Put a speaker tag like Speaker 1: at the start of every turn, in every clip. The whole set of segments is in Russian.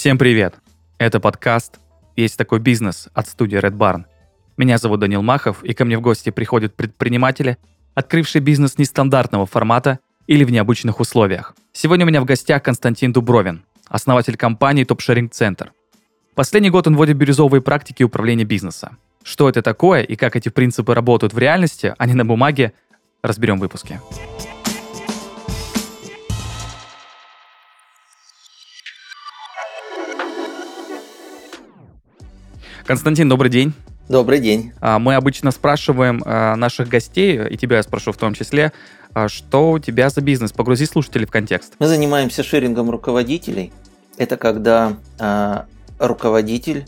Speaker 1: Всем привет! Это подкаст «Есть такой бизнес» от студии Red Barn. Меня зовут Данил Махов, и ко мне в гости приходят предприниматели, открывшие бизнес нестандартного формата или в необычных условиях. Сегодня у меня в гостях Константин Дубровин, основатель компании Sharing Center. Последний год он вводит бирюзовые практики управления бизнеса. Что это такое и как эти принципы работают в реальности, а не на бумаге, разберем в выпуске. Константин, добрый день.
Speaker 2: Добрый день.
Speaker 1: А, мы обычно спрашиваем а, наших гостей, и тебя я спрошу в том числе, а, что у тебя за бизнес? Погрузи слушателей в контекст.
Speaker 2: Мы занимаемся шерингом руководителей. Это когда руководитель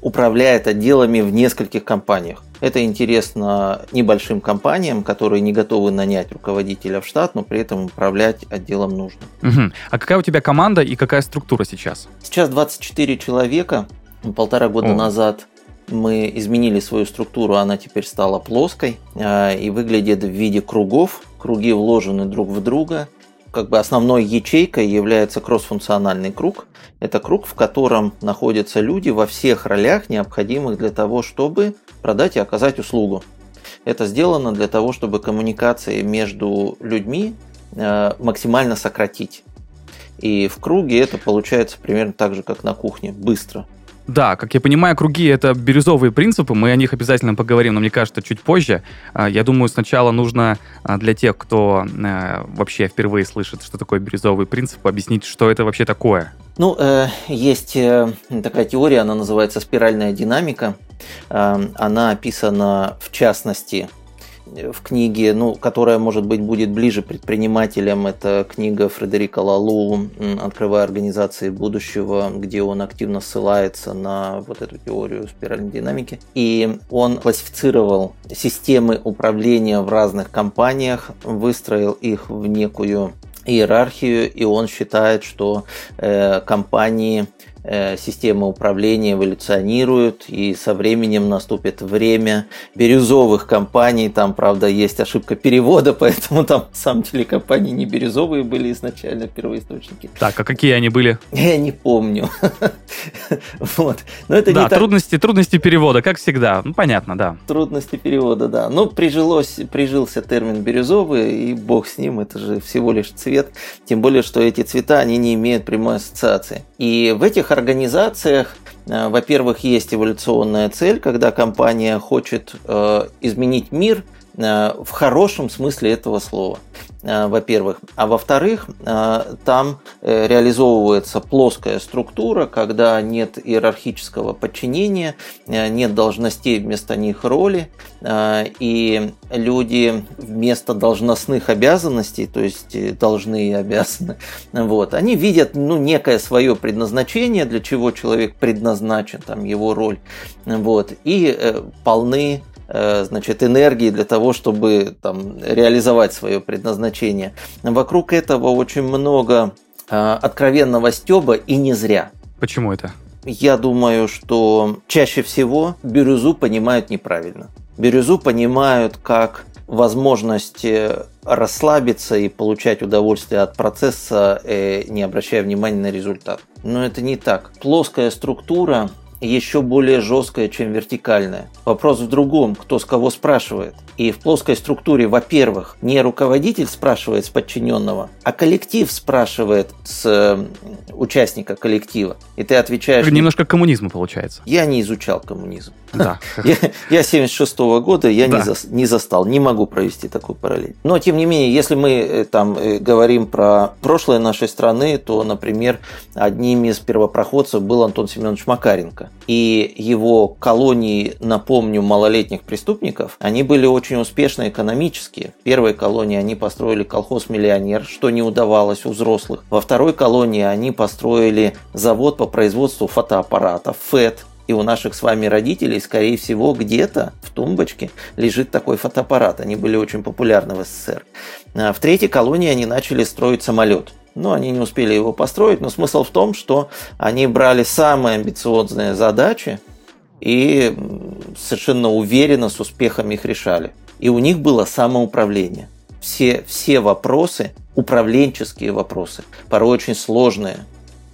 Speaker 2: управляет отделами в нескольких компаниях. Это интересно небольшим компаниям, которые не готовы нанять руководителя в штат, но при этом управлять отделом нужно.
Speaker 1: Угу. А какая у тебя команда и какая структура сейчас?
Speaker 2: Сейчас 24 человека. Полтора года О. назад мы изменили свою структуру, она теперь стала плоской э, и выглядит в виде кругов. Круги вложены друг в друга. Как бы основной ячейкой является кроссфункциональный круг. Это круг, в котором находятся люди во всех ролях, необходимых для того, чтобы продать и оказать услугу. Это сделано для того, чтобы коммуникации между людьми э, максимально сократить. И в круге это получается примерно так же, как на кухне, быстро.
Speaker 1: Да, как я понимаю, круги — это бирюзовые принципы, мы о них обязательно поговорим, но мне кажется, чуть позже. А, я думаю, сначала нужно а, для тех, кто э, вообще впервые слышит, что такое бирюзовый принцип, объяснить, что это вообще такое.
Speaker 2: Ну, э, есть э, такая теория, она называется спиральная динамика. Она описана, в частности, в книге, ну, которая, может быть, будет ближе предпринимателям. Это книга Фредерика Лалу «Открывая организации будущего», где он активно ссылается на вот эту теорию спиральной динамики. И он классифицировал системы управления в разных компаниях, выстроил их в некую иерархию, и он считает, что э, компании системы управления эволюционируют, и со временем наступит время бирюзовых компаний. Там, правда, есть ошибка перевода, поэтому там, на самом деле, компании не бирюзовые были изначально первоисточники.
Speaker 1: Так, а какие они были?
Speaker 2: Я не помню.
Speaker 1: вот. Но это да, не трудности, так... трудности перевода, как всегда. Ну, понятно, да.
Speaker 2: Трудности перевода, да. Ну, прижилось, прижился термин бирюзовый, и бог с ним, это же всего лишь цвет. Тем более, что эти цвета, они не имеют прямой ассоциации. И в этих организациях, э, во-первых, есть эволюционная цель, когда компания хочет э, изменить мир э, в хорошем смысле этого слова. Э, во-первых. А во-вторых, э, там э, реализовывается плоская структура, когда нет иерархического подчинения, нет должностей вместо них роли, и люди вместо должностных обязанностей, то есть должны и обязаны, вот, они видят ну, некое свое предназначение, для чего человек предназначен, там, его роль, вот, и полны значит, энергии для того, чтобы там, реализовать свое предназначение. Вокруг этого очень много э, откровенного стеба и не зря.
Speaker 1: Почему это?
Speaker 2: Я думаю, что чаще всего бирюзу понимают неправильно. Бирюзу понимают как возможность э, расслабиться и получать удовольствие от процесса, не обращая внимания на результат. Но это не так. Плоская структура еще более жесткая, чем вертикальная. Вопрос в другом, кто с кого спрашивает. И в плоской структуре, во-первых, не руководитель спрашивает с подчиненного, а коллектив спрашивает с э, участника коллектива. И ты отвечаешь...
Speaker 1: Немножко коммунизма получается.
Speaker 2: Я не изучал коммунизм. Да. Я, я 76 -го года, я да. не, за, не застал, не могу провести такую параллель. Но, тем не менее, если мы э, там э, говорим про прошлое нашей страны, то, например, одним из первопроходцев был Антон Семенович Макаренко. И его колонии, напомню, малолетних преступников, они были очень успешны экономически. В первой колонии они построили колхоз-миллионер, что не удавалось у взрослых. Во второй колонии они построили завод по производству фотоаппаратов, ФЭТ, и у наших с вами родителей, скорее всего, где-то в тумбочке лежит такой фотоаппарат. Они были очень популярны в СССР. А в третьей колонии они начали строить самолет. Но они не успели его построить. Но смысл в том, что они брали самые амбициозные задачи и совершенно уверенно с успехом их решали. И у них было самоуправление. Все, все вопросы, управленческие вопросы, порой очень сложные,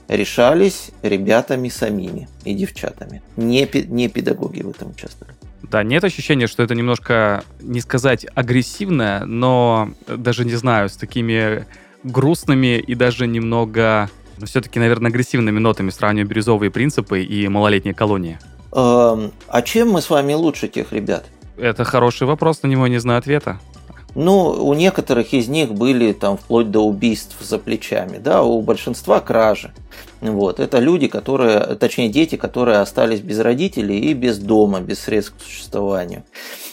Speaker 2: решались ребятами самими и девчатами. Не, не педагоги в этом участвовали.
Speaker 1: Да, нет ощущения, что это немножко, не сказать агрессивное, но даже не знаю, с такими грустными и даже немного, ну, все-таки, наверное, агрессивными нотами сравнивая бирюзовые принципы и малолетние колонии.
Speaker 2: Эм, а чем мы с вами лучше тех ребят?
Speaker 1: Это хороший вопрос, на него не знаю ответа.
Speaker 2: Ну, у некоторых из них были там вплоть до убийств за плечами, да, у большинства кражи. Вот, это люди, которые, точнее дети, которые остались без родителей и без дома, без средств к существованию.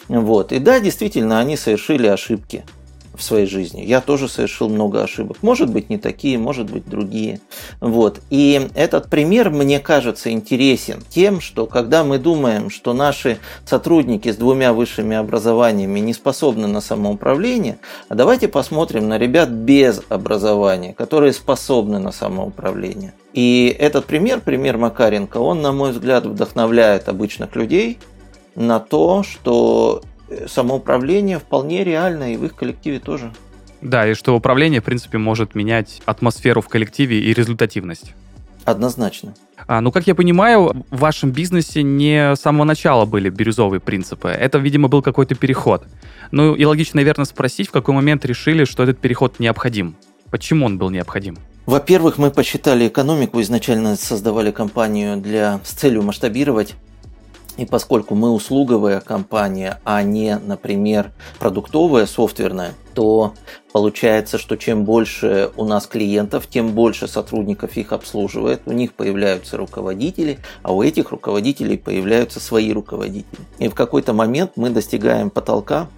Speaker 2: Вот, и да, действительно, они совершили ошибки в своей жизни. Я тоже совершил много ошибок. Может быть, не такие, может быть, другие. Вот. И этот пример, мне кажется, интересен тем, что когда мы думаем, что наши сотрудники с двумя высшими образованиями не способны на самоуправление, а давайте посмотрим на ребят без образования, которые способны на самоуправление. И этот пример, пример Макаренко, он, на мой взгляд, вдохновляет обычных людей на то, что самоуправление вполне реально и в их коллективе тоже.
Speaker 1: Да, и что управление, в принципе, может менять атмосферу в коллективе и результативность.
Speaker 2: Однозначно.
Speaker 1: А, ну, как я понимаю, в вашем бизнесе не с самого начала были бирюзовые принципы. Это, видимо, был какой-то переход. Ну, и логично, наверное, спросить, в какой момент решили, что этот переход необходим. Почему он был необходим?
Speaker 2: Во-первых, мы посчитали экономику, изначально создавали компанию для, с целью масштабировать и поскольку мы услуговая компания, а не, например, продуктовая, софтверная, то получается, что чем больше у нас клиентов, тем больше сотрудников их обслуживает, у них появляются руководители, а у этих руководителей появляются свои руководители. И в какой-то момент мы достигаем потолка,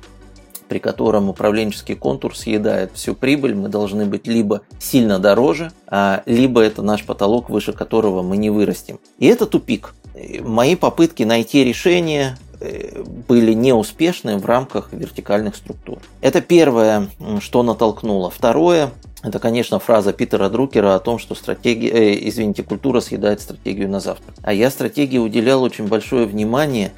Speaker 2: при котором управленческий контур съедает всю прибыль, мы должны быть либо сильно дороже, а либо это наш потолок, выше которого мы не вырастем. И это тупик. Мои попытки найти решение э, были неуспешны в рамках вертикальных структур. Это первое, что натолкнуло. Второе, это, конечно, фраза Питера Друкера о том, что стратегия, э, извините, культура съедает стратегию на завтра. А я стратегии уделял очень большое внимание,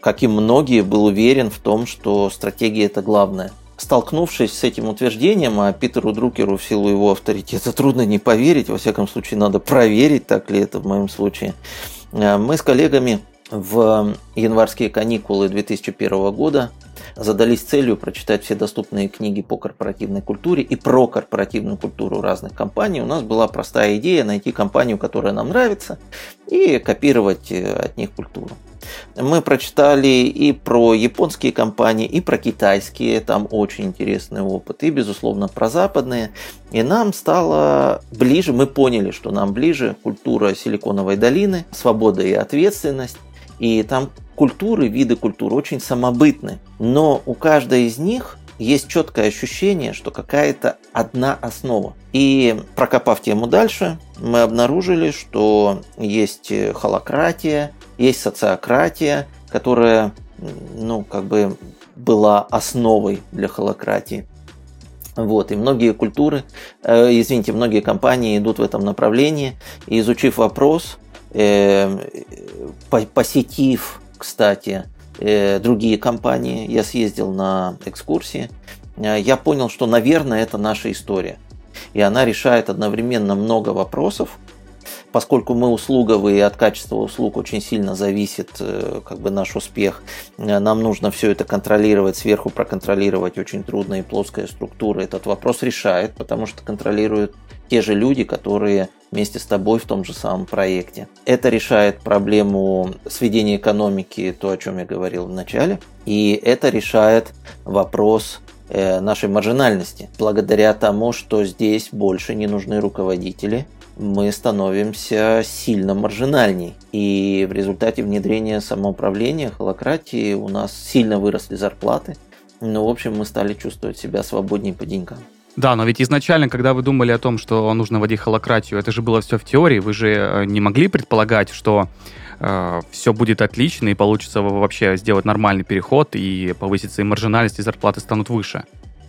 Speaker 2: как и многие, был уверен в том, что стратегия это главное. Столкнувшись с этим утверждением, а Питеру Друкеру в силу его авторитета трудно не поверить, во всяком случае надо проверить, так ли это в моем случае, Э, мы с коллегами в январские каникулы 2001 года задались целью прочитать все доступные книги по корпоративной культуре и про корпоративную культуру разных компаний. У нас была простая идея найти компанию, которая нам нравится, и копировать э, от них культуру. Мы прочитали и про японские компании, и про китайские, там очень интересный опыт, и, безусловно, про западные. И нам стало ближе, мы поняли, что нам ближе культура Силиконовой долины, свобода и ответственность. И там культуры, виды культур очень самобытны, но у каждой из них есть четкое ощущение, что какая-то одна основа. И прокопав тему дальше, мы обнаружили, что есть холократия, есть социократия, которая, ну, как бы была основой для холократии. Вот, и многие культуры, э, извините, многие компании идут в этом направлении. И изучив вопрос, э, посетив, кстати, э, другие компании, я съездил на экскурсии, э, я понял, что, наверное, это наша история. И она решает одновременно много вопросов, поскольку мы услуговые, от качества услуг очень сильно зависит э, как бы наш успех, э, нам нужно все это контролировать, сверху проконтролировать очень трудно и плоская структура этот вопрос решает, потому что контролируют те же люди, которые вместе с тобой в том же самом проекте. Это решает проблему сведения экономики, то, о чем я говорил в начале, и это решает вопрос э, нашей маржинальности. Благодаря тому, что здесь больше не нужны руководители, мы становимся сильно маржинальней. И в результате внедрения самоуправления, холократии у нас сильно выросли зарплаты. Ну, в общем, мы стали чувствовать себя свободнее по деньгам.
Speaker 1: Да, но ведь изначально, когда вы думали о том, что нужно вводить холократию, это же было все в теории. Вы же э, не могли предполагать, что э, все будет отлично и получится вообще сделать нормальный переход и повысится и маржинальность, и зарплаты станут выше.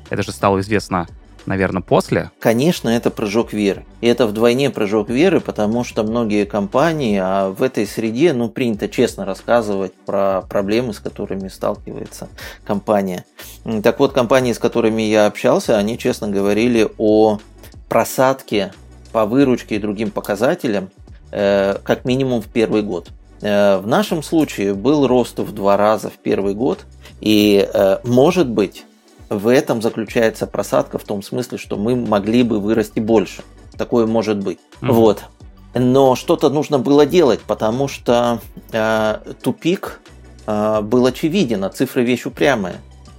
Speaker 1: Это же стало известно наверное, после?
Speaker 2: Конечно, это прыжок веры. И это вдвойне прыжок веры, потому что многие компании, а в этой среде, ну, принято честно рассказывать про проблемы, с которыми сталкивается компания. Так вот, компании, с которыми я общался, они честно говорили о просадке по выручке и другим показателям, э, как минимум в первый год. Э, в нашем случае был рост в два раза в первый год, и может быть в этом заключается просадка в том смысле, что мы могли бы вырасти больше. Такое может быть. Mm-hmm. Вот. Но что-то нужно было делать, потому что э, тупик э, был очевиден, а цифры вещь упрямая.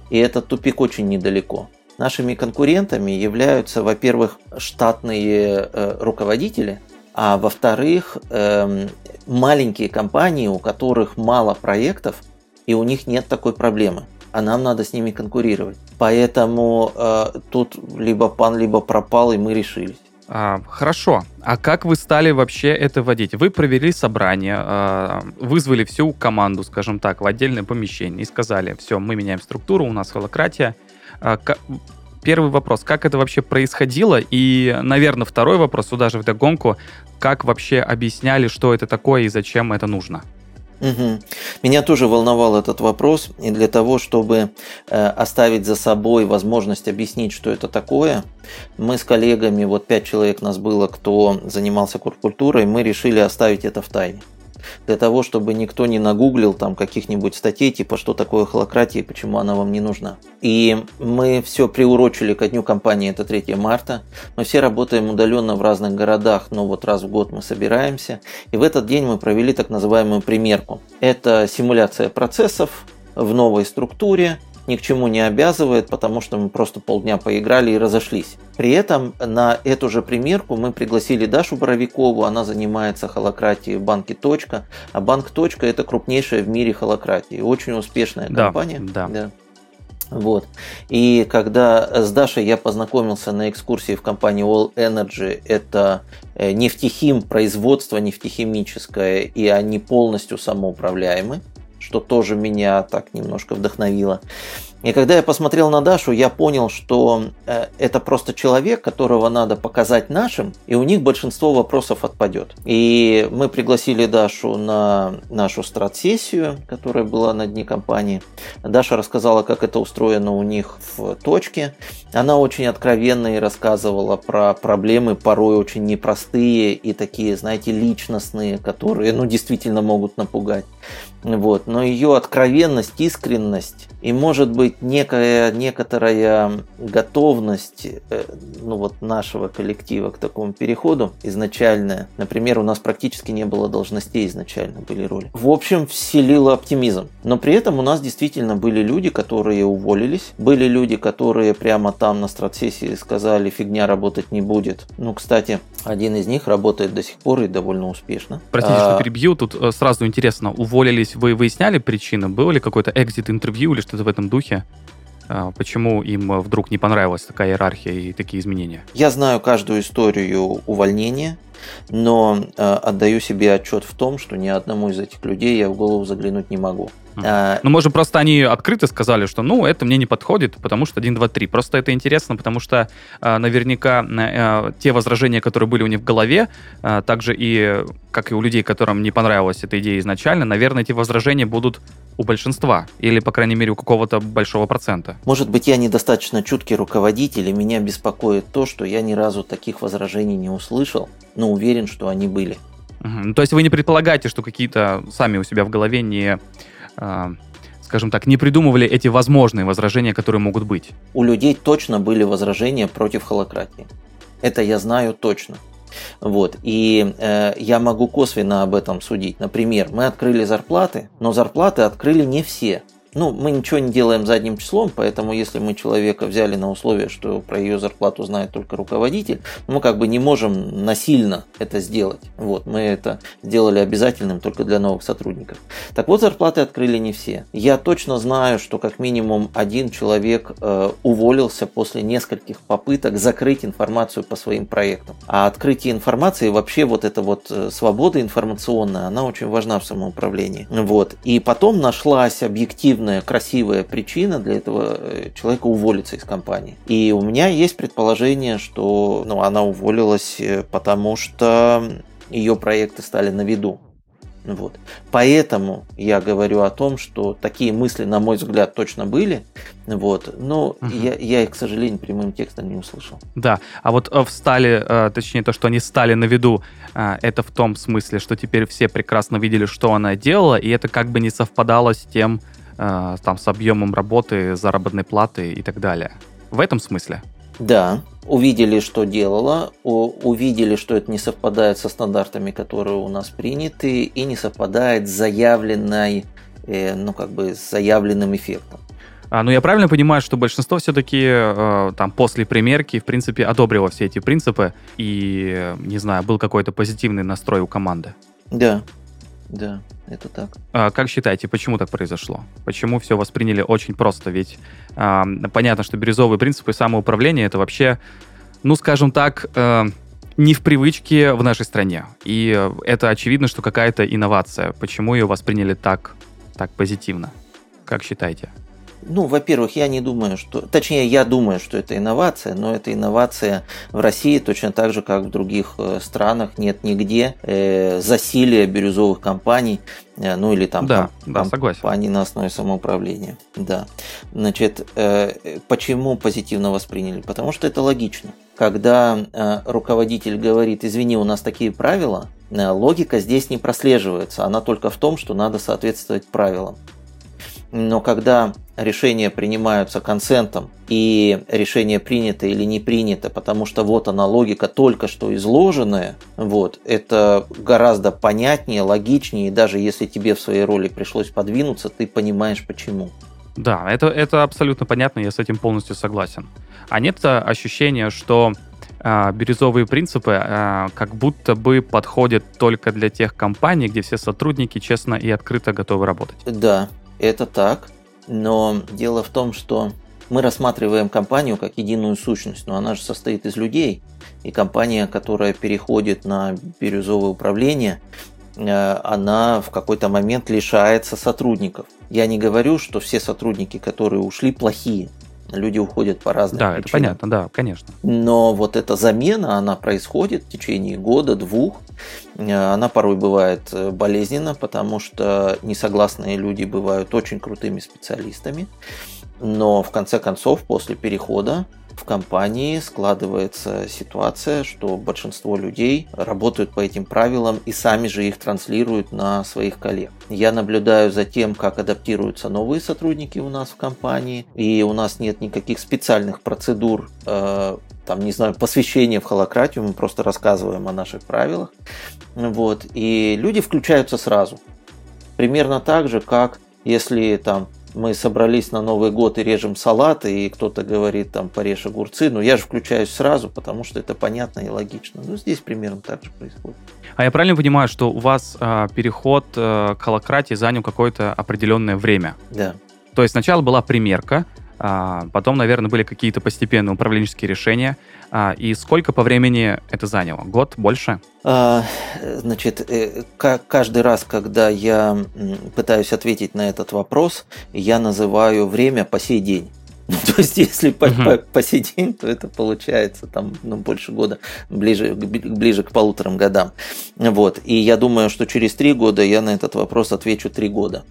Speaker 2: И этот тупик очень недалеко. Нашими конкурентами являются, во-первых, штатные э, руководители, а во-вторых, э, маленькие компании, у которых мало проектов, и у них нет такой проблемы. А нам надо с ними конкурировать. Поэтому э, тут либо пан, либо пропал, и мы решились.
Speaker 1: А, хорошо. А как вы стали вообще это вводить? Вы провели собрание, а, вызвали всю команду, скажем так, в отдельное помещение и сказали, все, мы меняем структуру, у нас холократия. А, первый вопрос, как это вообще происходило? И, наверное, второй вопрос, туда же вдогонку, как вообще объясняли, что это такое и зачем это нужно?
Speaker 2: Угу. Меня тоже волновал этот вопрос, и для того, чтобы э, оставить за собой возможность объяснить, что это такое, мы с коллегами, вот пять человек нас было, кто занимался культурой, мы решили оставить это в тайне для того, чтобы никто не нагуглил там каких-нибудь статей, типа что такое холократия и почему она вам не нужна. И мы все приурочили ко дню компании, это 3 марта. Мы все работаем удаленно в разных городах, но вот раз в год мы собираемся. И в этот день мы провели так называемую примерку. Это симуляция процессов в новой структуре, ни к чему не обязывает, потому что мы просто полдня поиграли и разошлись. При этом на эту же примерку мы пригласили Дашу Боровикову, она занимается холократией в банке «Точка», а банк «Точка» это крупнейшая в мире холократия, очень успешная компания.
Speaker 1: Да, да. да.
Speaker 2: Вот. И когда с Дашей я познакомился на экскурсии в компании All Energy, это э, нефтехим, производство нефтехимическое, и они полностью самоуправляемы что тоже меня так немножко вдохновило. И когда я посмотрел на Дашу, я понял, что э, это просто человек, которого надо показать нашим, и у них большинство вопросов отпадет. И мы пригласили Дашу на нашу страт-сессию, которая была на дне компании. Даша рассказала, как это устроено у них в точке. Она очень откровенно и рассказывала про проблемы, порой очень непростые и такие, знаете, личностные, которые, ну, действительно могут напугать. Вот. Но ее откровенность, искренность и, может быть, некая, некоторая готовность э, ну, вот нашего коллектива к такому переходу изначальная. Например, у нас практически не было должностей изначально, были роли. В общем, вселило оптимизм. Но при этом у нас действительно были люди, которые уволились. Были люди, которые прямо там на стратсессии сказали, фигня работать не будет. Ну, кстати, один из них работает до сих пор и довольно успешно.
Speaker 1: Простите, а... что перебью. Тут э, сразу интересно, уволились, вы выясняли причины? Было ли какое-то экзит-интервью или что-то в этом духе? А, почему им вдруг не понравилась такая иерархия и такие изменения?
Speaker 2: Я знаю каждую историю увольнения, но э, отдаю себе отчет в том, что ни одному из этих людей я в голову заглянуть не могу.
Speaker 1: А, ну, может, просто они открыто сказали, что, ну, это мне не подходит, потому что 1, 2, 3. Просто это интересно, потому что а, наверняка а, те возражения, которые были у них в голове, а, также и, как и у людей, которым не понравилась эта идея изначально, наверное, эти возражения будут у большинства, или, по крайней мере, у какого-то большого процента.
Speaker 2: Может быть, я недостаточно чуткий руководитель, и меня беспокоит то, что я ни разу таких возражений не услышал, но уверен, что они были.
Speaker 1: Угу. Ну, то есть вы не предполагаете, что какие-то сами у себя в голове не скажем так, не придумывали эти возможные возражения, которые могут быть.
Speaker 2: У людей точно были возражения против холократии. Это я знаю точно. Вот. И э, я могу косвенно об этом судить. Например, мы открыли зарплаты, но зарплаты открыли не все. Ну, мы ничего не делаем задним числом, поэтому если мы человека взяли на условие, что про ее зарплату знает только руководитель, мы как бы не можем насильно это сделать. Вот, мы это сделали обязательным только для новых сотрудников. Так вот, зарплаты открыли не все. Я точно знаю, что как минимум один человек э, уволился после нескольких попыток закрыть информацию по своим проектам. А открытие информации, вообще вот эта вот э, свобода информационная, она очень важна в самоуправлении. Вот. И потом нашлась объективная объективная, красивая причина для этого э, человека уволиться из компании. И у меня есть предположение, что ну, она уволилась, э, потому что ее проекты стали на виду. Вот. Поэтому я говорю о том, что такие мысли, на мой взгляд, точно были. Вот. Но угу. я, я их, к сожалению, прямым текстом не услышал.
Speaker 1: Да. А вот э, встали, точнее, то, что они стали на виду, это в том смысле, что теперь все прекрасно видели, что она делала, и это как бы не совпадало с тем, там, с объемом работы, заработной платы и так далее. В этом смысле?
Speaker 2: Да, увидели, что делала, увидели, что это не совпадает со стандартами, которые у нас приняты, и не совпадает с заявленной, ну, как бы, с заявленным эффектом.
Speaker 1: А, ну, я правильно понимаю, что большинство все-таки э, там после примерки, в принципе, одобрило все эти принципы и, не знаю, был какой-то позитивный настрой у команды?
Speaker 2: Да, да, это так.
Speaker 1: А как считаете, почему так произошло? Почему все восприняли очень просто? Ведь э, понятно, что бирюзовые принципы самоуправления это вообще, ну, скажем так, э, не в привычке в нашей стране. И это очевидно, что какая-то инновация. Почему ее восприняли так, так позитивно? Как считаете?
Speaker 2: Ну, во-первых, я не думаю, что... Точнее, я думаю, что это инновация, но это инновация в России точно так же, как в других э, странах. Нет нигде э, засилия бирюзовых компаний, э, ну или там
Speaker 1: да, ком- да, согласен.
Speaker 2: компаний на основе самоуправления. Да. Значит, э, почему позитивно восприняли? Потому что это логично. Когда э, руководитель говорит, извини, у нас такие правила, э, логика здесь не прослеживается. Она только в том, что надо соответствовать правилам. Но когда решения принимаются консентом, и решение принято или не принято, потому что вот она логика только что изложенная, вот, это гораздо понятнее, логичнее, и даже если тебе в своей роли пришлось подвинуться, ты понимаешь почему.
Speaker 1: Да, это, это абсолютно понятно, я с этим полностью согласен. А нет ощущения, что э, бирюзовые принципы э, как будто бы подходят только для тех компаний, где все сотрудники честно и открыто готовы работать?
Speaker 2: Да, это так, но дело в том, что мы рассматриваем компанию как единую сущность, но она же состоит из людей. И компания, которая переходит на бирюзовое управление, э, она в какой-то момент лишается сотрудников. Я не говорю, что все сотрудники, которые ушли, плохие люди уходят по разным
Speaker 1: да, причинам. Да, это понятно, да, конечно.
Speaker 2: Но вот эта замена, она происходит в течение года, двух. Э, она порой бывает э, болезненна, потому что несогласные люди бывают очень крутыми специалистами. Но в конце концов, после перехода в компании складывается ситуация, что большинство людей работают по этим правилам и сами же их транслируют на своих коллег. Я наблюдаю за тем, как адаптируются новые сотрудники у нас в компании, и у нас нет никаких специальных процедур э, там, не знаю, посвящение в холократию, мы просто рассказываем о наших правилах. Вот, и люди включаются сразу. Примерно так же, как если там мы собрались на Новый год и режем салаты, и кто-то говорит там порежь огурцы, но я же включаюсь сразу, потому что это понятно и логично. Ну, здесь примерно так же происходит.
Speaker 1: А я правильно понимаю, что у вас э, переход э, к холократии занял какое-то определенное время?
Speaker 2: Да.
Speaker 1: То есть сначала была примерка, потом, наверное, были какие-то постепенные управленческие решения. А, и сколько по времени это заняло? Год? Больше?
Speaker 2: А, значит, э, каждый раз, когда я пытаюсь ответить на этот вопрос, я называю время по сей день. Ну, то есть, если по, по, по сей день, то это получается там ну, больше года, ближе, ближе к полуторам годам. Вот. И я думаю, что через три года я на этот вопрос отвечу три года.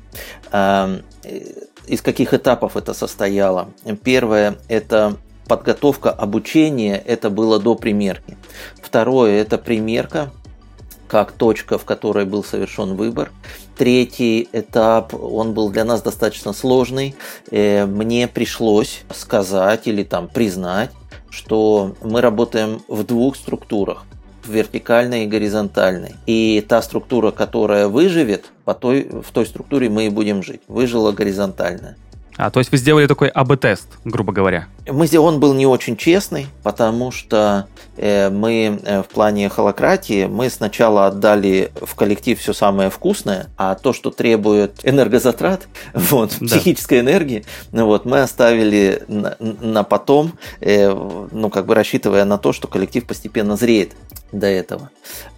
Speaker 2: Из каких этапов это состояло? Первое – это подготовка обучения, это было до примерки. Второе – это примерка, как точка, в которой был совершен выбор. Третий этап, он был для нас достаточно сложный. Э, мне пришлось сказать или там признать, что мы работаем в двух структурах вертикальной и горизонтальной. И та структура, которая выживет, по той, в той структуре мы и будем жить. Выжила горизонтальная.
Speaker 1: А, то есть вы сделали такой АБ-тест, грубо говоря?
Speaker 2: Мы, он был не очень честный, потому что э, мы э, в плане холократии, мы сначала отдали в коллектив все самое вкусное, а то, что требует энергозатрат, вот, да. психической энергии, ну вот, мы оставили на, на потом, э, ну, как бы рассчитывая на то, что коллектив постепенно зреет до этого.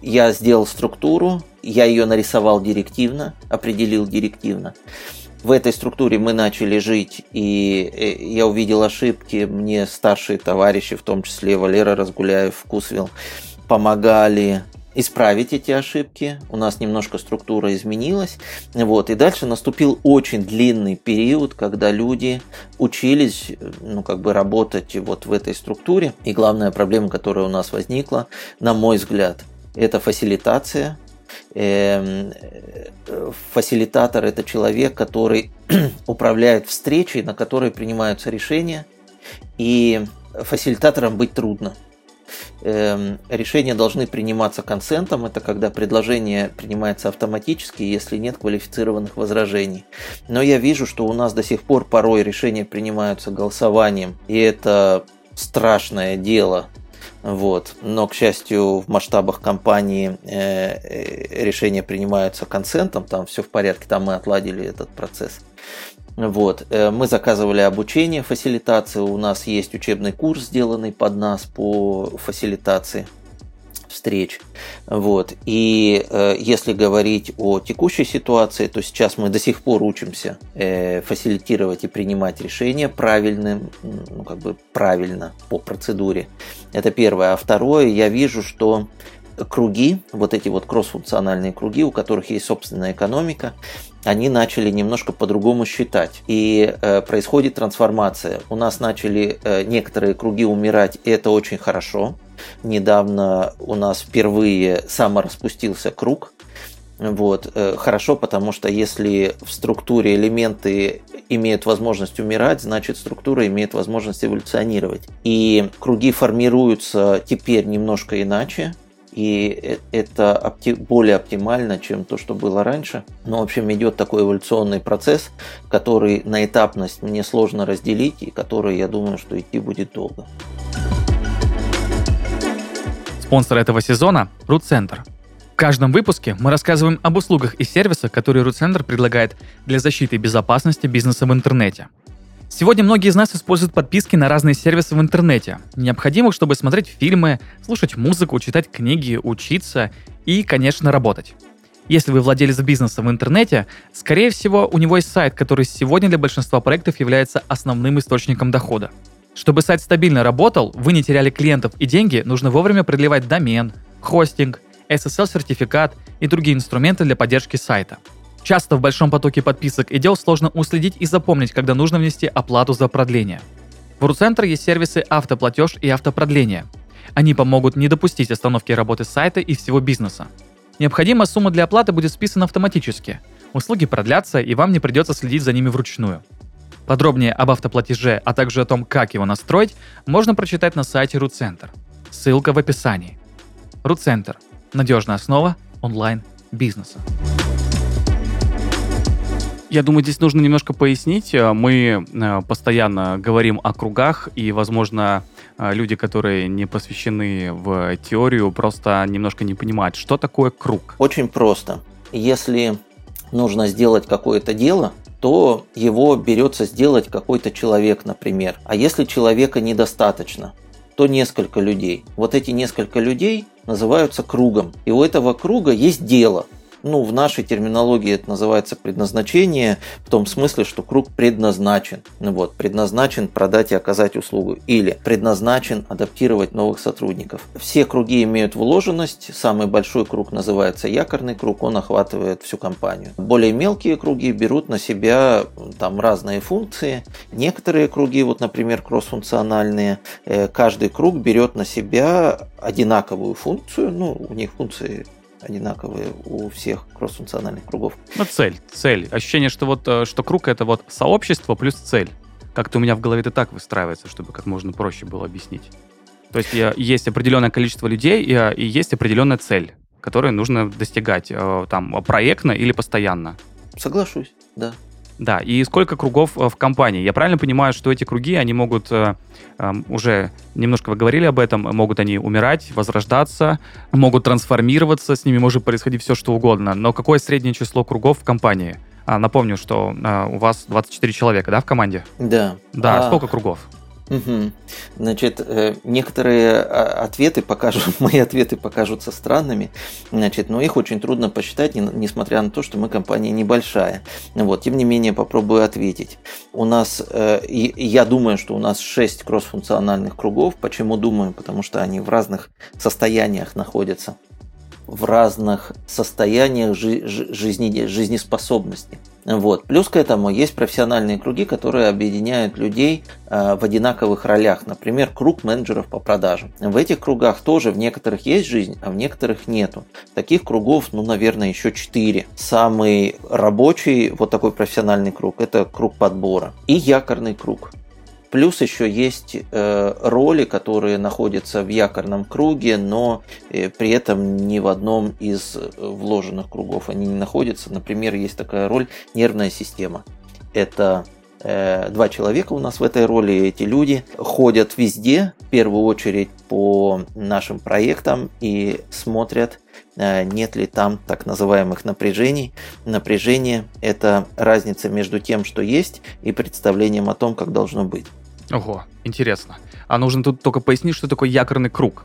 Speaker 2: Я сделал структуру, я ее нарисовал директивно, определил директивно в этой структуре мы начали жить, и э, я увидел ошибки, мне старшие товарищи, в том числе Валера Разгуляев, Вкусвил, помогали исправить эти ошибки. У нас немножко структура изменилась. Вот. И дальше наступил очень длинный период, когда люди учились ну, как бы работать вот в этой структуре. И главная проблема, которая у нас возникла, на мой взгляд, это фасилитация. Эм, фасилитатор – это человек, который управляет встречей, на которой принимаются решения. И фасилитатором быть трудно. Эм, решения должны приниматься консентом, это когда предложение принимается автоматически, если нет квалифицированных возражений. Но я вижу, что у нас до сих пор порой решения принимаются голосованием, и это страшное дело. Вот. Но, к счастью, в масштабах компании э, э, решения принимаются консентом, там все в порядке, там мы отладили этот процесс. Вот. Э, мы заказывали обучение фасилитации. У нас есть учебный курс, сделанный под нас по фасилитации встреч. Вот. И э, если говорить о текущей ситуации, то сейчас мы до сих пор учимся э, фасилитировать и принимать решения правильным, ну, как бы правильно по процедуре. Это первое. А второе, я вижу, что круги, вот эти вот кроссфункциональные круги, у которых есть собственная экономика, они начали немножко по-другому считать. И э, происходит трансформация. У нас начали э, некоторые круги умирать, и это очень хорошо. Недавно у нас впервые самораспустился круг. Вот. Э, хорошо, потому что если в структуре элементы имеют возможность умирать, значит структура имеет возможность эволюционировать. И круги формируются теперь немножко иначе и э, это более оптимально, чем то, что было раньше. Но, в общем, идет такой эволюционный процесс, который на этапность мне сложно разделить, и который, я думаю, что идти будет долго.
Speaker 1: Спонсор этого сезона – RootCenter. В каждом выпуске мы рассказываем об услугах и сервисах, которые RootCenter предлагает для защиты и безопасности бизнеса в интернете – Сегодня многие из нас используют подписки на разные сервисы в интернете, необходимых, чтобы смотреть фильмы, слушать музыку, читать книги, учиться и, конечно, работать. Если вы владелец бизнеса в интернете, скорее всего, у него есть сайт, который сегодня для большинства проектов является основным источником дохода. Чтобы сайт стабильно работал, вы не теряли клиентов и деньги, нужно вовремя продлевать домен, хостинг, SSL-сертификат и другие инструменты для поддержки сайта – Часто в большом потоке подписок и дел сложно уследить и запомнить, когда нужно внести оплату за продление. В RuCenter есть сервисы автоплатеж и автопродление. Они помогут не допустить остановки работы сайта и всего бизнеса. Необходимая сумма для оплаты будет списана автоматически. Услуги продлятся, и вам не придется следить за ними вручную. Подробнее об автоплатеже, а также о том, как его настроить, можно прочитать на сайте RootCenter. Ссылка в описании. RootCenter – надежная основа онлайн-бизнеса. Я думаю, здесь нужно немножко пояснить. Э, мы э, постоянно говорим о кругах, и, возможно, э, люди, которые не посвящены в теорию, просто немножко не понимают, что такое круг.
Speaker 2: Очень просто. Если нужно сделать какое-то дело, то его берется сделать какой-то человек, например. А если человека недостаточно, то несколько людей. Вот эти несколько людей называются кругом. И у этого круга есть дело – ну, в нашей терминологии это называется предназначение, в том смысле, что круг предназначен. Ну, вот, предназначен продать и оказать услугу. Или предназначен адаптировать новых сотрудников. Все круги имеют вложенность. Самый большой круг называется якорный круг, он охватывает всю компанию. Более мелкие круги берут на себя там разные функции. Некоторые круги, вот, например, кроссфункциональные, э, каждый круг берет на себя одинаковую функцию, ну, у них функции одинаковые у всех кроссфункциональных кругов.
Speaker 1: Ну, цель, цель. Ощущение, что вот э, что круг это вот сообщество плюс цель. Как-то у меня в голове это так выстраивается, чтобы как можно проще было объяснить. То есть я, есть определенное количество людей и, и есть определенная цель, которую нужно достигать э, там проектно или постоянно.
Speaker 2: Соглашусь, да.
Speaker 1: Да, и сколько кругов э, в компании? Я правильно понимаю, что эти круги, они могут, э, э, уже немножко вы говорили об этом, могут они умирать, возрождаться, могут трансформироваться, с ними может происходить все, что угодно. Но какое среднее число кругов в компании? А, напомню, что а, у вас 24 человека, да, в команде?
Speaker 2: Да.
Speaker 1: Да, а... сколько кругов?
Speaker 2: Угу. Значит, э, некоторые а, ответы покажут, мои ответы покажутся странными, значит, но их очень трудно посчитать, несмотря на то, что мы компания небольшая. Вот, тем не менее, попробую ответить. У нас, э, я думаю, что у нас 6 кроссфункциональных кругов. Почему думаю? Потому что они в разных состояниях находятся. в разных состояниях жизнеспособности. Вот. Плюс к этому есть профессиональные круги, которые объединяют людей э, в одинаковых ролях. Например, круг менеджеров по продажам. В этих кругах тоже в некоторых есть жизнь, а в некоторых нету. Таких кругов, ну, наверное, еще четыре. Самый рабочий вот такой профессиональный круг – это круг подбора. И якорный круг. Плюс еще есть э, роли, которые находятся в якорном круге, но э, при этом ни в одном из э, вложенных кругов они не находятся. Например, есть такая роль нервная система. Это два человека у нас в этой роли. Эти люди ходят везде, в первую очередь по нашим проектам и смотрят, нет ли там так называемых напряжений. Напряжение – это разница между тем, что есть, и представлением о том, как должно быть.
Speaker 1: Ого, интересно. А нужно тут только пояснить, что такое якорный круг.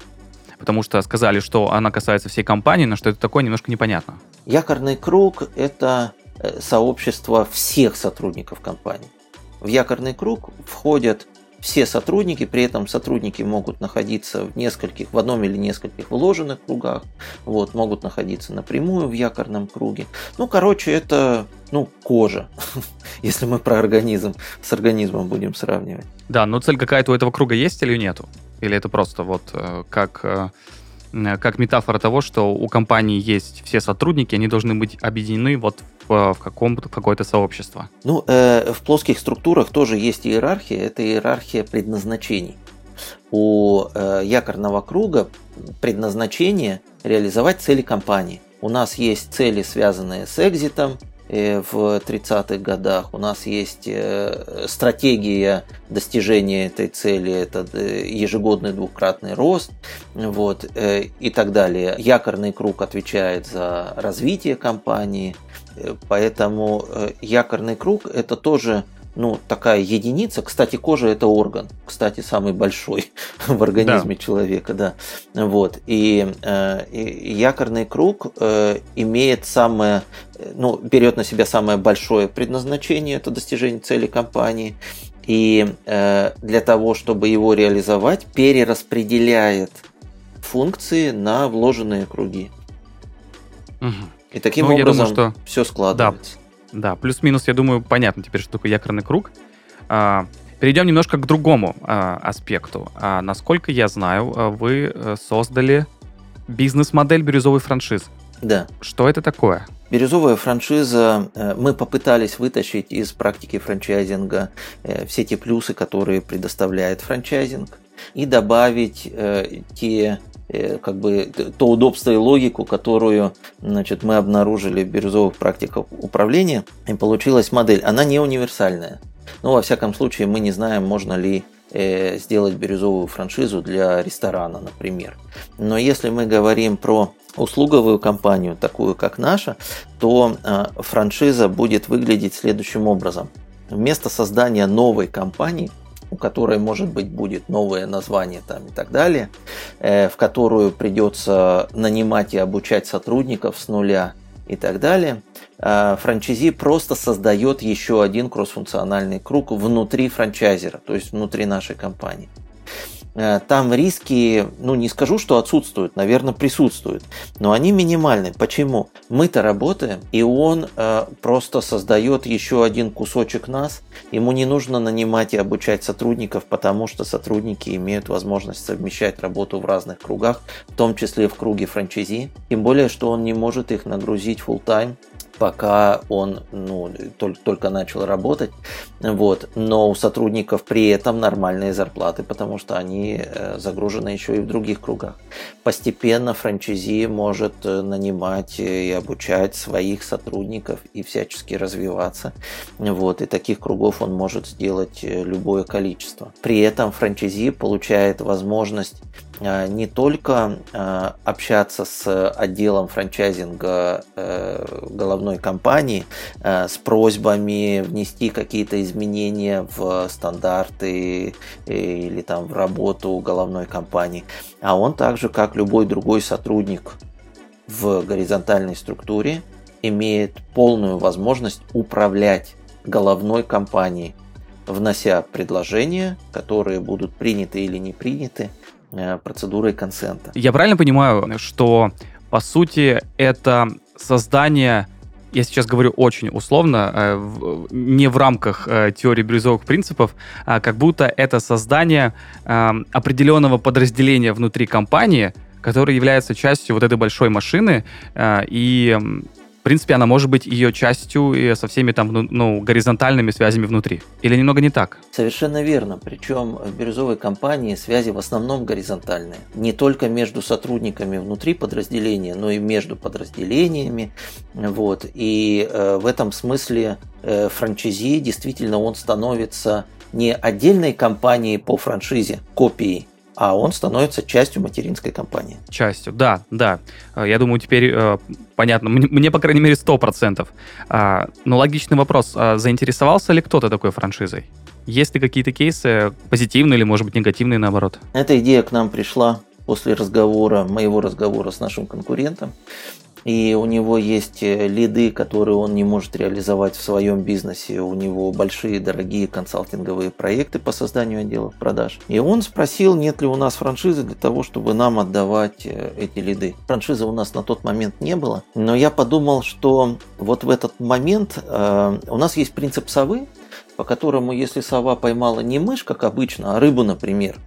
Speaker 1: Потому что сказали, что она касается всей компании, но что это такое, немножко непонятно.
Speaker 2: Якорный круг – это э, сообщество всех сотрудников компании. В якорный круг входят все сотрудники, при этом сотрудники могут находиться в нескольких, в одном или нескольких вложенных кругах, вот, могут находиться напрямую в якорном круге. Ну, короче, это ну, кожа, если мы про организм с организмом будем сравнивать.
Speaker 1: Да, но цель какая-то у этого круга есть или нету? Или это просто вот э, как э, как метафора того, что у компании есть все сотрудники, они должны быть объединены вот в, в каком-то какое-то сообщество.
Speaker 2: Ну, э, в плоских структурах тоже есть иерархия. Это иерархия предназначений. У э, якорного круга предназначение реализовать цели компании. У нас есть цели, связанные с экзитом, Э, в 30-х годах. У нас есть э, стратегия достижения этой цели, это э, ежегодный двукратный рост вот, и так далее. Якорный круг отвечает за развитие компании, поэтому якорный круг это тоже ну, такая единица. Кстати, кожа это орган, кстати, самый большой в организме да. человека, да. Вот. И, э, и якорный круг э, имеет самое, ну, берет на себя самое большое предназначение, это достижение цели компании. И э, для того, чтобы его реализовать, перераспределяет функции на вложенные круги. Угу. И таким ну, образом думаю, что... все складывается.
Speaker 1: Да. Да, плюс-минус, я думаю, понятно теперь, что такое якорный круг. А, перейдем немножко к другому а, аспекту. А, насколько я знаю, а, вы э, создали бизнес-модель бирюзовой франшизы.
Speaker 2: Да.
Speaker 1: Что это такое?
Speaker 2: Бирюзовая франшиза, э, мы попытались вытащить из практики франчайзинга э, все те плюсы, которые предоставляет франчайзинг, и добавить те как бы то удобство и логику, которую значит, мы обнаружили в бирюзовых практиках управления, и получилась модель. Она не универсальная. Но, во всяком случае, мы не знаем, можно ли э, сделать бирюзовую франшизу для ресторана, например. Но если мы говорим про услуговую компанию, такую как наша, то э, франшиза будет выглядеть следующим образом. Вместо создания новой компании – у которой, может быть, будет новое название там и так далее, э, в которую придется нанимать и обучать сотрудников с нуля и так далее, э, франчайзи просто создает еще один кроссфункциональный круг внутри франчайзера, то есть внутри нашей компании. Э, там риски, ну не скажу, что отсутствуют, наверное, присутствуют, но они минимальны. Почему? Мы-то работаем, и он э, просто создает еще один кусочек нас. Ему не нужно нанимать и обучать сотрудников, потому что сотрудники имеют возможность совмещать работу в разных кругах, в том числе в круге франчайзи. Тем более, что он не может их нагрузить full time пока он ну, только, только начал работать. Вот. Но у сотрудников при этом нормальные зарплаты, потому что они э, загружены еще и в других кругах. Постепенно франчайзи может э, нанимать и обучать своих сотрудников и всячески развиваться. Вот. И таких кругов он может сделать э, любое количество. При этом франчайзи получает возможность не только а, общаться с отделом франчайзинга э, головной компании э, с просьбами внести какие-то изменения в стандарты или там в работу головной компании, а он также, как любой другой сотрудник в горизонтальной структуре, имеет полную возможность управлять головной компанией, внося предложения, которые будут приняты или не приняты, Э, процедурой консента.
Speaker 1: Я правильно понимаю, что По сути, это создание я сейчас говорю очень условно, э, не в рамках э, теории бирюзовых принципов, а как будто это создание определенного подразделения внутри компании, которое является частью вот этой большой машины, э, и принципе, она может быть ее частью и со всеми там, ну, ну, горизонтальными связями внутри. Или немного не так?
Speaker 2: Совершенно верно. Причем в бирюзовой компании связи в основном горизонтальные. Не только между сотрудниками внутри подразделения, но и между подразделениями. Вот. И э, в этом смысле э, франчайзи действительно он становится не отдельной компанией по франшизе, копией а он становится частью материнской компании.
Speaker 1: Частью, да, да. Э, я думаю, теперь э, понятно. Мне, мне, по крайней мере, 100%. А, но логичный вопрос. А заинтересовался ли кто-то такой франшизой? Есть ли какие-то кейсы позитивные или, может быть, негативные наоборот?
Speaker 2: Эта идея к нам пришла после разговора, моего разговора с нашим конкурентом и у него есть э, лиды, которые он не может реализовать в своем бизнесе. У него большие, дорогие консалтинговые проекты по созданию отделов продаж. И он спросил, нет ли у нас франшизы для того, чтобы нам отдавать э, эти лиды. Франшизы у нас на тот момент не было, но я подумал, что вот в этот момент э, у нас есть принцип совы, по которому если сова поймала не мышь, как обычно, а рыбу, например,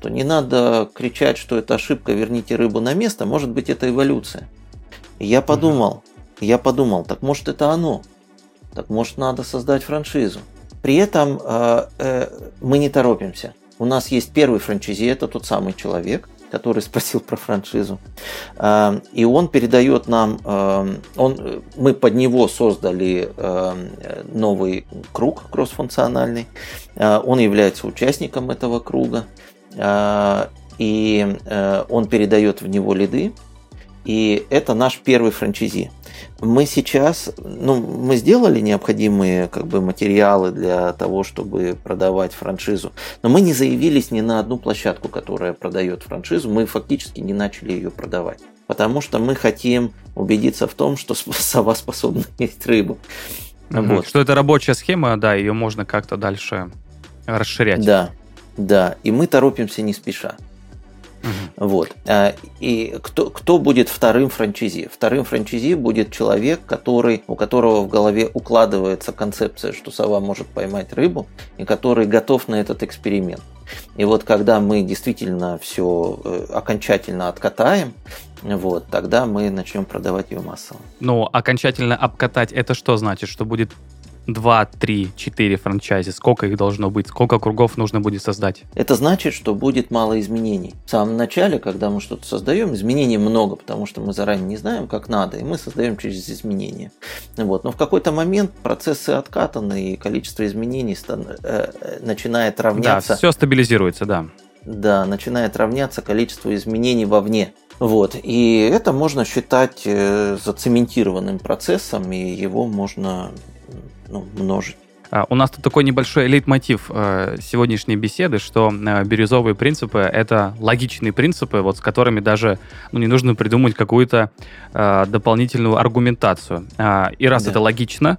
Speaker 2: то не надо кричать, что это ошибка, верните рыбу на место, может быть это эволюция. Я подумал, я подумал, так может это оно, так может надо создать франшизу. При этом э, э, мы не торопимся. У нас есть первый франчайзи, это тот самый человек, который спросил про франшизу. Э, и он передает нам, э, он, мы под него создали э, новый круг кроссфункциональный. Он является участником этого круга. И он передает в него лиды, и это наш первый франчайзи. Мы сейчас, ну, мы сделали необходимые как бы материалы для того, чтобы продавать франшизу, но мы не заявились ни на одну площадку, которая продает франшизу, мы фактически не начали ее продавать. Потому что мы хотим убедиться в том, что сова способна есть рыбу.
Speaker 1: Угу. Вот. Что это рабочая схема, да, ее можно как-то дальше расширять.
Speaker 2: Да, да, и мы торопимся не спеша. Угу. Вот. А, и кто, кто будет вторым франчайзи? Вторым франчайзи будет человек, который, у которого в голове укладывается концепция, что сова может поймать рыбу, и который готов на этот эксперимент. И вот когда мы действительно все э, окончательно откатаем, вот, тогда мы начнем продавать ее массово.
Speaker 1: Ну, окончательно обкатать это что значит? Что будет 2, 3, 4 франчайзи? Сколько их должно быть? Сколько кругов нужно будет создать?
Speaker 2: Это значит, что будет мало изменений. В самом начале, когда мы что-то создаем, изменений много, потому что мы заранее не знаем, как надо, и мы создаем через изменения. Вот. Но в какой-то момент процессы откатаны, и количество изменений стан- э, э начинает равняться.
Speaker 1: Да, все стабилизируется, да.
Speaker 2: Да, начинает равняться количеству изменений вовне. Вот. И это можно считать э, зацементированным процессом, и его можно ну, множить.
Speaker 1: А, у нас тут такой небольшой лейтмотив э, сегодняшней беседы, что э, бирюзовые принципы — это логичные принципы, вот с которыми даже ну, не нужно придумать какую-то э, дополнительную аргументацию. Э, и раз да. это логично,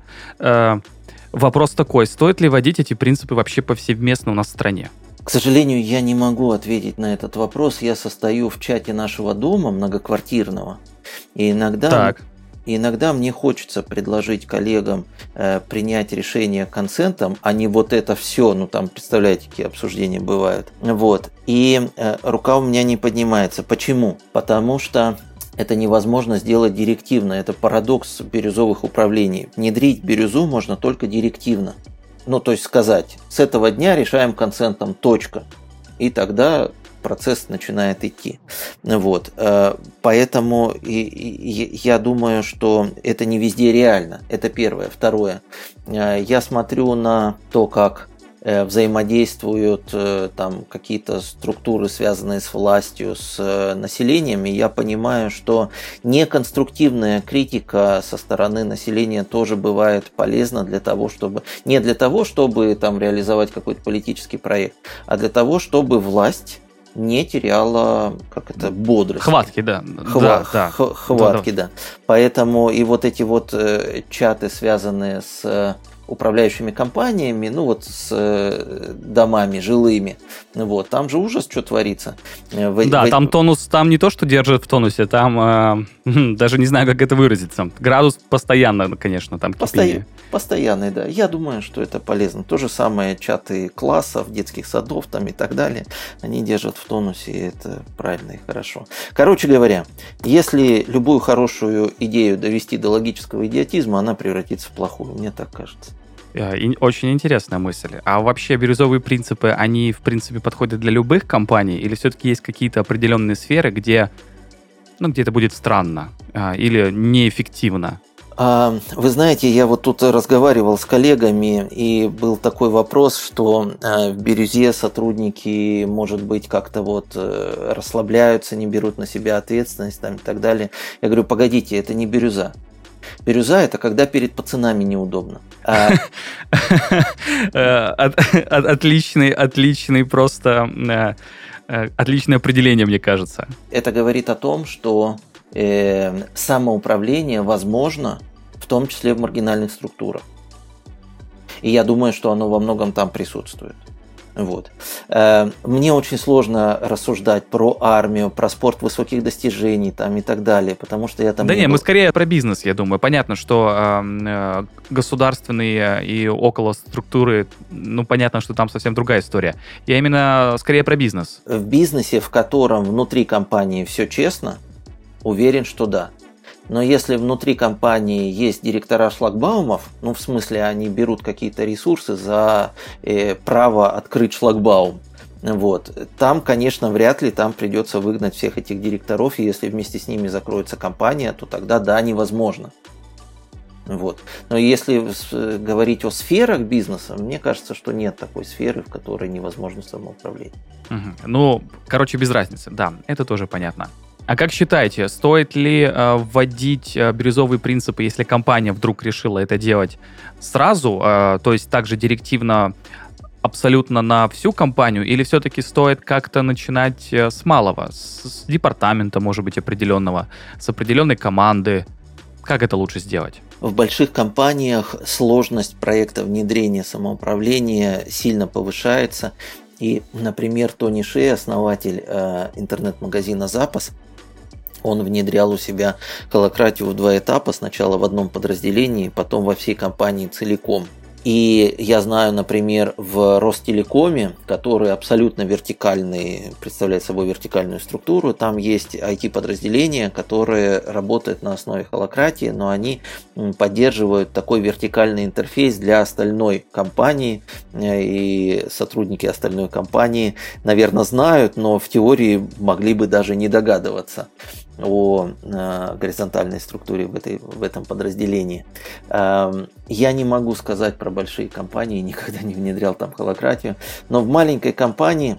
Speaker 1: вопрос такой, стоит ли вводить эти принципы вообще повсеместно у нас в стране?
Speaker 2: К сожалению, я не могу ответить на этот вопрос. Я состою в чате нашего дома многоквартирного. И иногда так. И иногда мне хочется предложить коллегам э, принять решение консентом, а не вот это все, ну там, представляете, какие обсуждения бывают. Вот. И э, рука у меня не поднимается. Почему? Потому что это невозможно сделать директивно. Это парадокс бирюзовых управлений. Внедрить бирюзу можно только директивно. Ну, то есть сказать, с этого дня решаем консентом, точка. И тогда процесс начинает идти. Вот. Э, поэтому я думаю, что это не везде реально. Это первое. Второе. Э, я смотрю на то, как э, взаимодействуют там какие-то структуры, связанные с властью, с населением, и я понимаю, что неконструктивная критика со стороны населения тоже бывает полезна для того, чтобы не для того, чтобы там реализовать какой-то политический проект, а для того, чтобы власть не теряла, как это, бодрость.
Speaker 1: Хватки, да.
Speaker 2: Хва- да, да. Хватки, да, да. Поэтому и вот эти вот э, чаты, связанные с управляющими компаниями, ну вот с э, домами жилыми. Вот, там же ужас, что творится.
Speaker 1: Э, в, да, в... там тонус, там не то, что держит в тонусе, там э, даже не знаю, как это выразиться. Градус постоянно, конечно, там
Speaker 2: Посто... Постоянный, да. Я думаю, что это полезно. То же самое чаты классов, детских садов там и так далее. Они держат в тонусе, и это правильно и хорошо. Короче говоря, если любую хорошую идею довести до логического идиотизма, она превратится в плохую, мне так кажется.
Speaker 1: Э, очень интересная мысль. А вообще бирюзовые принципы, они, в принципе, подходят для любых компаний? Или все-таки есть какие-то определенные сферы, где, ну, где это будет странно а, или неэффективно?
Speaker 2: А, вы знаете, я вот тут разговаривал с коллегами, и был такой вопрос, что а, в Бирюзе сотрудники, может быть, как-то вот э, расслабляются, не берут на себя ответственность там, и так далее. Я говорю, погодите, это не Бирюза. Бирюза – это когда перед пацанами неудобно. А
Speaker 1: э, отличный, отличный просто э, отличное определение, мне кажется.
Speaker 2: Это говорит о том, что э, самоуправление возможно, в том числе в маргинальных структурах. И я думаю, что оно во многом там присутствует. Вот. Э, мне очень сложно рассуждать про армию, про спорт высоких достижений там и так далее, потому что я там...
Speaker 1: Да не, не мы скорее про бизнес, я думаю. Понятно, что э, государственные и около структуры, ну, понятно, что там совсем другая история. Я именно скорее про бизнес.
Speaker 2: В бизнесе, в котором внутри компании все честно, уверен, что да. Но если внутри компании есть директора шлагбаумов, ну в смысле они берут какие-то ресурсы за э, право открыть шлагбаум, вот. Там, конечно, вряд ли там придется выгнать всех этих директоров, и если вместе с ними закроется компания, то тогда да, невозможно. Вот. Но если говорить о сферах бизнеса, мне кажется, что нет такой сферы, в которой невозможно самоуправление.
Speaker 1: Угу. Ну, короче, без разницы, да, это тоже понятно. А как считаете, стоит ли э, вводить э, бирюзовые принципы, если компания вдруг решила это делать сразу, э, то есть также директивно абсолютно на всю компанию, или все-таки стоит как-то начинать э, с малого, с, с департамента, может быть, определенного, с определенной команды? Как это лучше сделать?
Speaker 2: В больших компаниях сложность проекта внедрения самоуправления сильно повышается. И, например, Тони Шей, основатель э, интернет-магазина «Запас», он внедрял у себя холократию в два этапа, сначала в одном подразделении, потом во всей компании целиком. И я знаю, например, в Ростелекоме, который абсолютно вертикальный, представляет собой вертикальную структуру, там есть IT-подразделения, которые работают на основе холократии, но они поддерживают такой вертикальный интерфейс для остальной компании, э, и сотрудники остальной компании, наверное, знают, но в теории могли бы даже не догадываться о э, горизонтальной структуре в, этой, в этом подразделении. Э, я не могу сказать про большие компании, никогда не внедрял там холократию, но в маленькой компании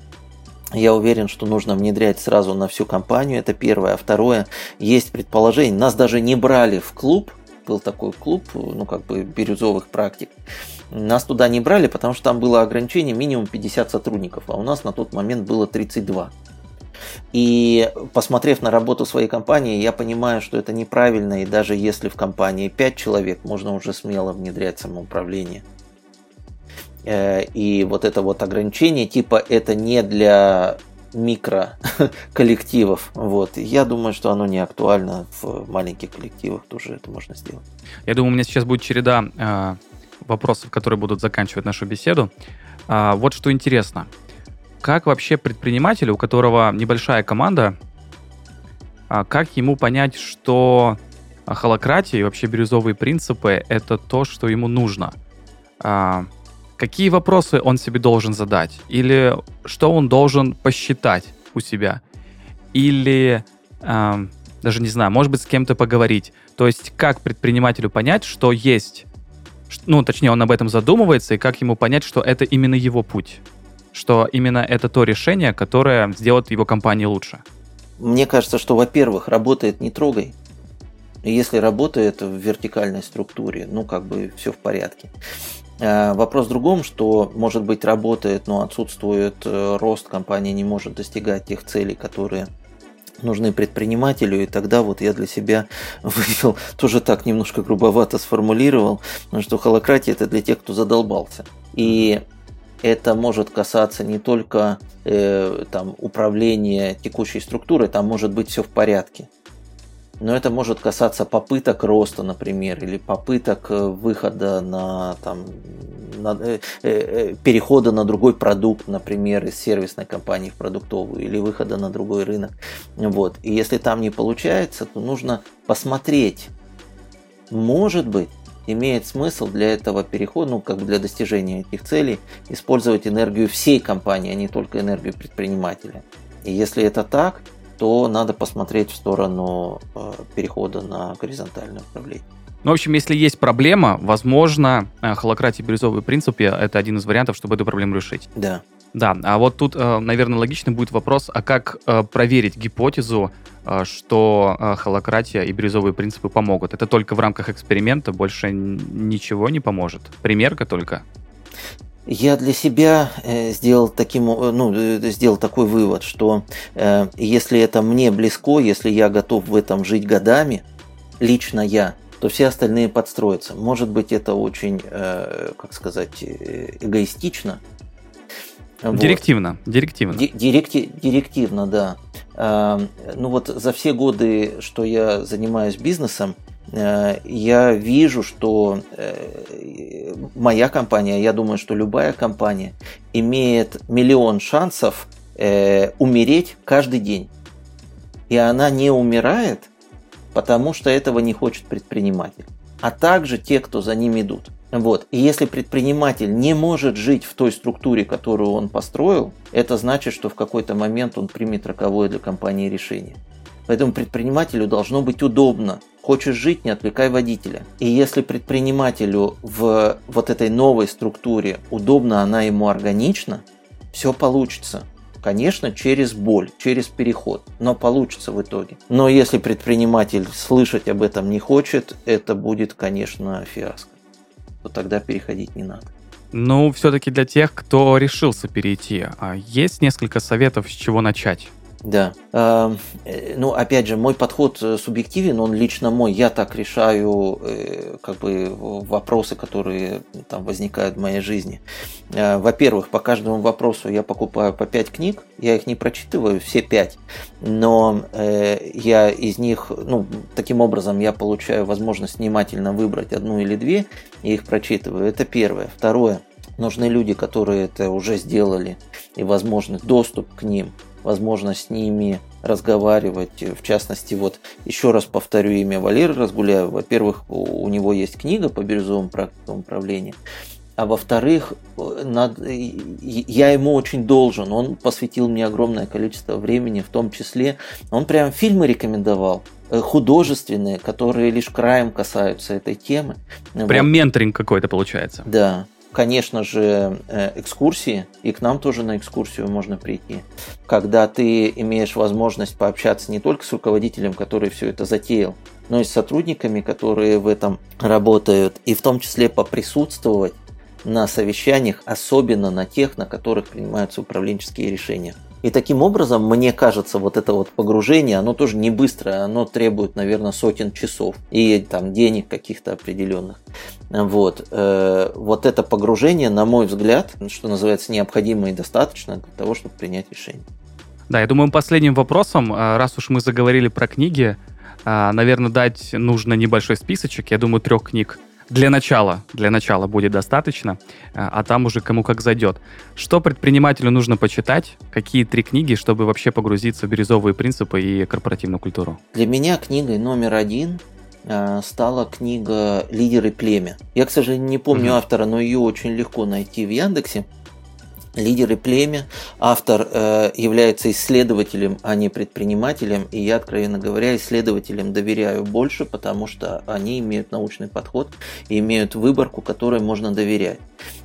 Speaker 2: я уверен, что нужно внедрять сразу на всю компанию, это первое. А второе, есть предположение, нас даже не брали в клуб, был такой клуб, ну как бы бирюзовых практик. Нас туда не брали, потому что там было ограничение минимум 50 сотрудников, а у нас на тот момент было 32. И посмотрев на работу своей компании, я понимаю, что это неправильно, и даже если в компании 5 человек, можно уже смело внедрять самоуправление. Э, и вот это вот ограничение, типа это не для микро коллективов. Вот. Я думаю, что оно не актуально в маленьких коллективах, тоже это можно сделать.
Speaker 1: Я думаю, у меня сейчас будет череда э, вопросов, которые будут заканчивать нашу беседу. Э, вот что интересно. Как вообще предпринимателю, у которого небольшая команда, а, как ему понять, что холократия и вообще бирюзовые принципы — это то, что ему нужно? А, какие вопросы он себе должен задать? Или что он должен посчитать у себя? Или а, даже не знаю, может быть, с кем-то поговорить. То есть, как предпринимателю понять, что есть, ну, точнее, он об этом задумывается, и как ему понять, что это именно его путь? Что именно это то решение, которое сделает его компании лучше?
Speaker 2: Мне кажется, что, во-первых, работает не трогай. Если работает в вертикальной структуре, ну, как бы все в порядке. А, вопрос в другом, что, может быть, работает, но отсутствует э, рост, компания не может достигать тех целей, которые нужны предпринимателю, и тогда вот я для себя вывел, тоже так немножко грубовато сформулировал, что холократия это для тех, кто задолбался. И это может касаться не только э, там, управления текущей структурой, там может быть все в порядке. Но это может касаться попыток роста, например, или попыток э, выхода на, там, на э, э, э, перехода на другой продукт, например, из сервисной компании в продуктовую, или выхода на другой рынок. Вот. И если там не получается, то нужно посмотреть, может быть, имеет смысл для этого перехода, ну, как бы для достижения этих целей, использовать энергию всей компании, а не только энергию предпринимателя. И если это так, то надо посмотреть в сторону э, перехода на горизонтальное управление.
Speaker 1: Ну, в общем, если есть проблема, возможно, э, холократия бирюзовый принцип – это один из вариантов, чтобы эту проблему решить.
Speaker 2: Да.
Speaker 1: Да, а вот тут, э, наверное, логичный будет вопрос, а как проверить гипотезу, что холократия и бирюзовые принципы помогут? Это только в рамках эксперимента, больше ничего не поможет? Примерка только?
Speaker 2: Я для себя э, сделал, таким, э, ну, э, сделал такой вывод, что если это мне близко, если я готов в этом жить годами, лично я, то все остальные подстроятся. Может быть, это очень, как сказать, эгоистично.
Speaker 1: Директивно, вот. директивно.
Speaker 2: Директи, директивно, да. Ну вот за все годы, что я занимаюсь бизнесом, Э, я вижу, что э, моя компания, я думаю, что любая компания имеет миллион шансов э, умереть каждый день. И она не умирает, потому что этого не хочет предприниматель. А также те, кто за ним идут. Вот. И если предприниматель не может жить в той структуре, которую он построил, это значит, что в какой-то момент он примет роковое для компании решение. Поэтому предпринимателю должно быть удобно. Хочешь жить, не отвлекай водителя. И если предпринимателю в вот этой новой структуре удобно, она ему органична, все получится. Конечно, через боль, через переход, но получится в итоге. Но если предприниматель слышать об этом не хочет, это будет, конечно, фиаско. То тогда переходить не надо.
Speaker 1: Ну, все-таки для тех, кто решился перейти, а есть несколько советов, с чего начать.
Speaker 2: Да. Э, ну, опять же, мой подход э, субъективен, он лично мой. Я так решаю э, как бы вопросы, которые там возникают в моей жизни. Во-первых, по каждому вопросу я покупаю по 5 книг. Я их не прочитываю, все 5. Но я из них, ну, таким образом я получаю возможность внимательно выбрать одну или две и их прочитываю. Это первое. Второе. Нужны люди, которые это уже сделали, и возможный доступ к ним возможно с ними разговаривать. В частности, вот еще раз повторю имя Валеры Разгуляева. Во-первых, у него есть книга по бирюзовому практикам управления. А во-вторых, я ему очень должен. Он посвятил мне огромное количество времени, в том числе он прям фильмы рекомендовал э, художественные, которые лишь краем касаются этой темы.
Speaker 1: Прям вот. менторинг какой-то получается.
Speaker 2: Да, конечно же, э, экскурсии, и к нам тоже на экскурсию можно прийти, когда ты имеешь возможность пообщаться не только с руководителем, который все это затеял, но и с сотрудниками, которые в этом работают, и в том числе поприсутствовать на совещаниях, особенно на тех, на которых принимаются управленческие решения. И таким образом, мне кажется, вот это вот погружение, оно тоже не быстрое, оно требует, наверное, сотен часов и там денег каких-то определенных. Вот. Э, вот это погружение, на мой взгляд, что называется, необходимо и достаточно для того, чтобы принять решение.
Speaker 1: Да, я думаю, последним вопросом, э, раз уж мы заговорили про книги, э, наверное, дать нужно небольшой списочек, я думаю, трех книг, для начала, для начала будет достаточно, а, а там уже кому как зайдет. Что предпринимателю нужно почитать? Какие три книги, чтобы вообще погрузиться в бирюзовые принципы и корпоративную культуру?
Speaker 2: Для меня книгой номер один а, стала книга «Лидеры племя». Я, к сожалению, не помню угу. автора, но ее очень легко найти в Яндексе лидеры племя. Автор э, является исследователем, а не предпринимателем. И я, откровенно говоря, исследователям доверяю больше, потому что они имеют научный подход и имеют выборку, которой можно доверять.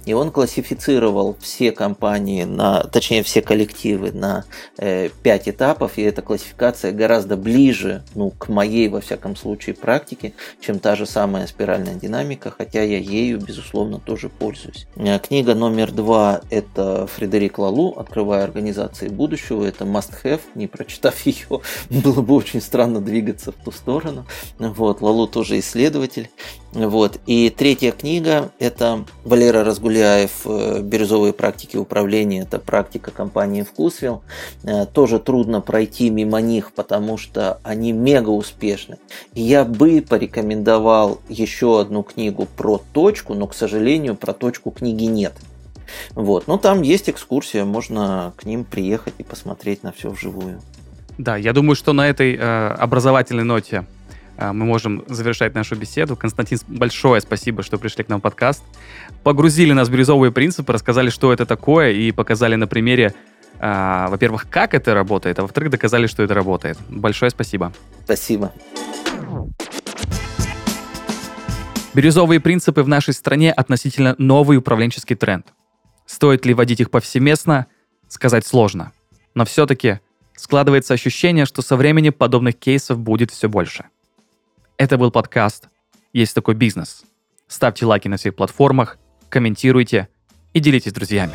Speaker 2: И он классифицировал все компании, на, точнее все коллективы на э, 5 этапов, и эта классификация гораздо ближе ну, к моей, во всяком случае, практике, чем та же самая спиральная динамика, хотя я ею, безусловно, тоже пользуюсь. Э, книга номер два – это Фредерик Лалу «Открывая организации будущего». Это must-have, не прочитав ее, было бы очень странно двигаться в ту сторону. Вот, Лалу тоже исследователь. Вот. И третья книга – это Валера Разгуляев э, «Бирюзовые практики управления». Это практика компании «Вкусвилл». Э, тоже трудно пройти мимо них, потому что они мега успешны. И я бы порекомендовал еще одну книгу про точку, но, к сожалению, про точку книги нет. Вот. Но там есть экскурсия, можно к ним приехать и посмотреть на все вживую.
Speaker 1: Да, я думаю, что на этой э, образовательной ноте мы можем завершать нашу беседу. Константин, большое спасибо, что пришли к нам в подкаст. Погрузили нас в бирюзовые принципы, рассказали, что это такое, и показали на примере, э, во-первых, как это работает, а во-вторых, доказали, что это работает. Большое спасибо.
Speaker 2: Спасибо.
Speaker 1: Бирюзовые принципы в нашей стране относительно новый управленческий тренд. Стоит ли вводить их повсеместно, сказать сложно. Но все-таки складывается ощущение, что со временем подобных кейсов будет все больше. Это был подкаст «Есть такой бизнес». Ставьте лайки на всех платформах, комментируйте и делитесь с друзьями.